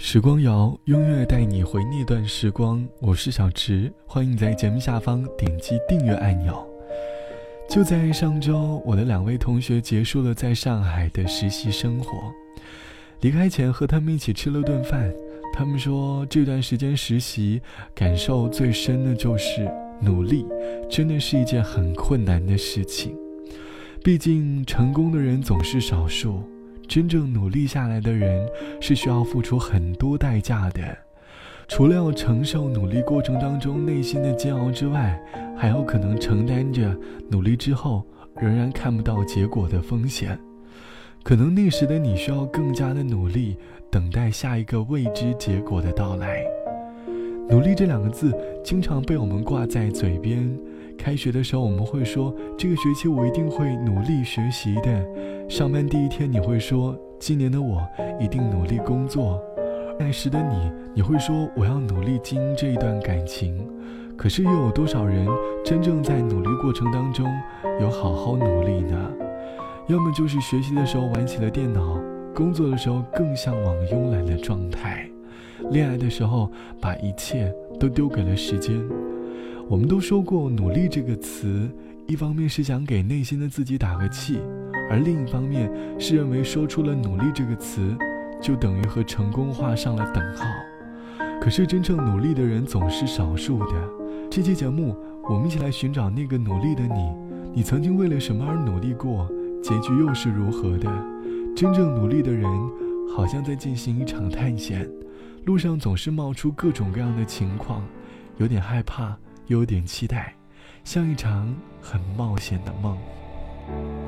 时光谣，音乐带你回那段时光。我是小池，欢迎在节目下方点击订阅按钮。就在上周，我的两位同学结束了在上海的实习生活。离开前，和他们一起吃了顿饭。他们说，这段时间实习，感受最深的就是努力，真的是一件很困难的事情。毕竟，成功的人总是少数，真正努力下来的人是需要付出很多代价的。除了要承受努力过程当中内心的煎熬之外，还有可能承担着努力之后仍然看不到结果的风险。可能那时的你需要更加的努力，等待下一个未知结果的到来。努力这两个字经常被我们挂在嘴边。开学的时候，我们会说这个学期我一定会努力学习的。上班第一天，你会说今年的我一定努力工作。那时的你，你会说我要努力经营这一段感情。可是又有多少人真正在努力过程当中有好好努力呢？要么就是学习的时候玩起了电脑，工作的时候更向往慵懒的状态，恋爱的时候把一切都丢给了时间。我们都说过“努力”这个词，一方面是想给内心的自己打个气，而另一方面是认为说出了“努力”这个词，就等于和成功画上了等号。可是真正努力的人总是少数的。这期节目，我们一起来寻找那个努力的你。你曾经为了什么而努力过？结局又是如何的？真正努力的人，好像在进行一场探险，路上总是冒出各种各样的情况，有点害怕。又有点期待，像一场很冒险的梦。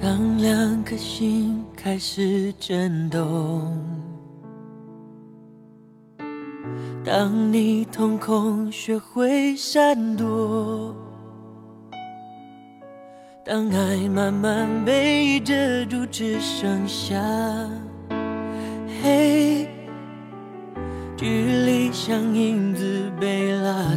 当两颗心开始震动，当你瞳孔学会闪躲，当爱慢慢被遮住，只剩下黑，距离像影子被拉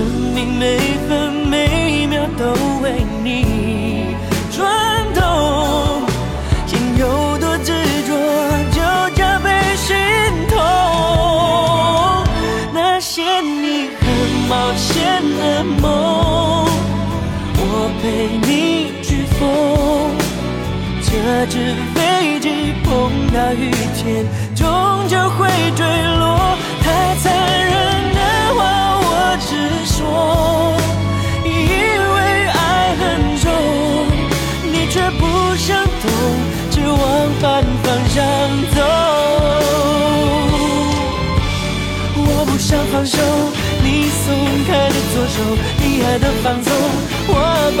生命每分每秒都为你转动，心有多执着就加倍心痛。那些你很冒险的梦，我陪你去疯，这只飞机。碰到雨天，终究会坠落。太残忍说，因为爱很重，你却不想懂，只往反方向走。我不想放手，你松开的左手，你爱的放纵，我摆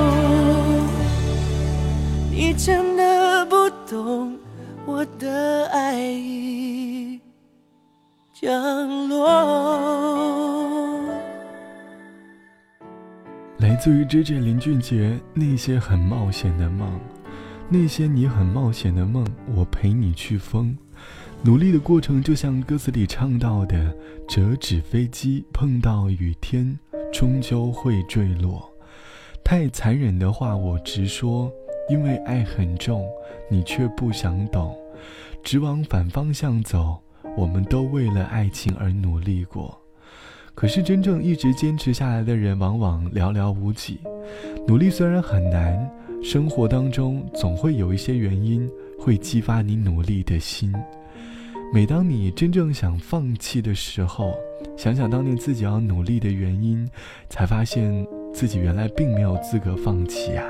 我的爱已降落。来自于 J J 林俊杰那些很冒险的梦，那些你很冒险的梦，我陪你去疯。努力的过程就像歌词里唱到的：折纸飞机碰到雨天，终究会坠落。太残忍的话我直说，因为爱很重，你却不想懂。直往反方向走，我们都为了爱情而努力过。可是真正一直坚持下来的人，往往寥寥无几。努力虽然很难，生活当中总会有一些原因会激发你努力的心。每当你真正想放弃的时候，想想当年自己要努力的原因，才发现自己原来并没有资格放弃啊！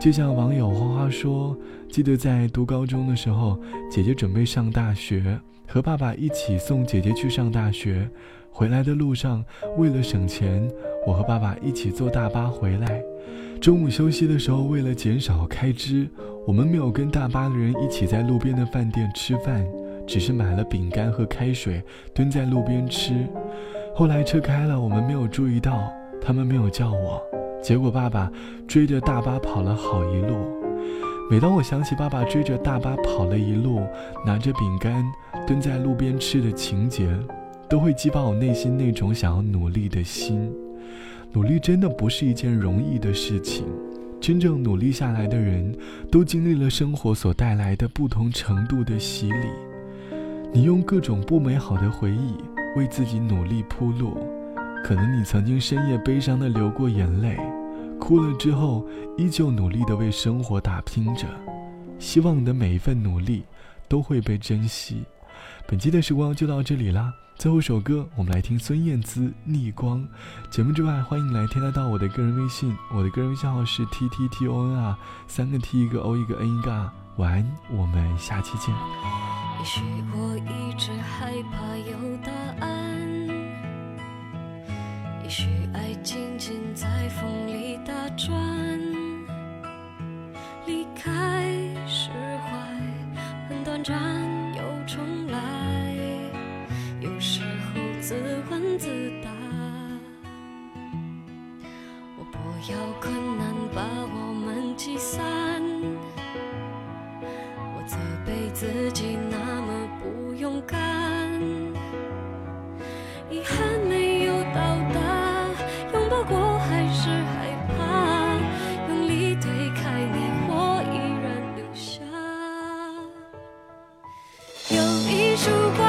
就像网友花花说：“记得在读高中的时候，姐姐准备上大学，和爸爸一起送姐姐去上大学。回来的路上，为了省钱，我和爸爸一起坐大巴回来。中午休息的时候，为了减少开支，我们没有跟大巴的人一起在路边的饭店吃饭。”只是买了饼干和开水，蹲在路边吃。后来车开了，我们没有注意到，他们没有叫我。结果爸爸追着大巴跑了好一路。每当我想起爸爸追着大巴跑了一路，拿着饼干蹲在路边吃的情节，都会激发我内心那种想要努力的心。努力真的不是一件容易的事情。真正努力下来的人，都经历了生活所带来的不同程度的洗礼。你用各种不美好的回忆为自己努力铺路，可能你曾经深夜悲伤的流过眼泪，哭了之后依旧努力的为生活打拼着，希望你的每一份努力都会被珍惜。本期的时光就到这里啦，最后一首歌我们来听孙燕姿《逆光》。节目之外，欢迎来添加到我的个人微信，我的个人微信号是 t t t o n 啊，三个 t 一个 o 一个 n 一个啊。晚安，我们下期见。也许我一直害怕有答案，也许爱静静在风里打转，离开释怀很短暂又重来，有时候自问自答，我不要困难把我们击散，我责备自己。曙光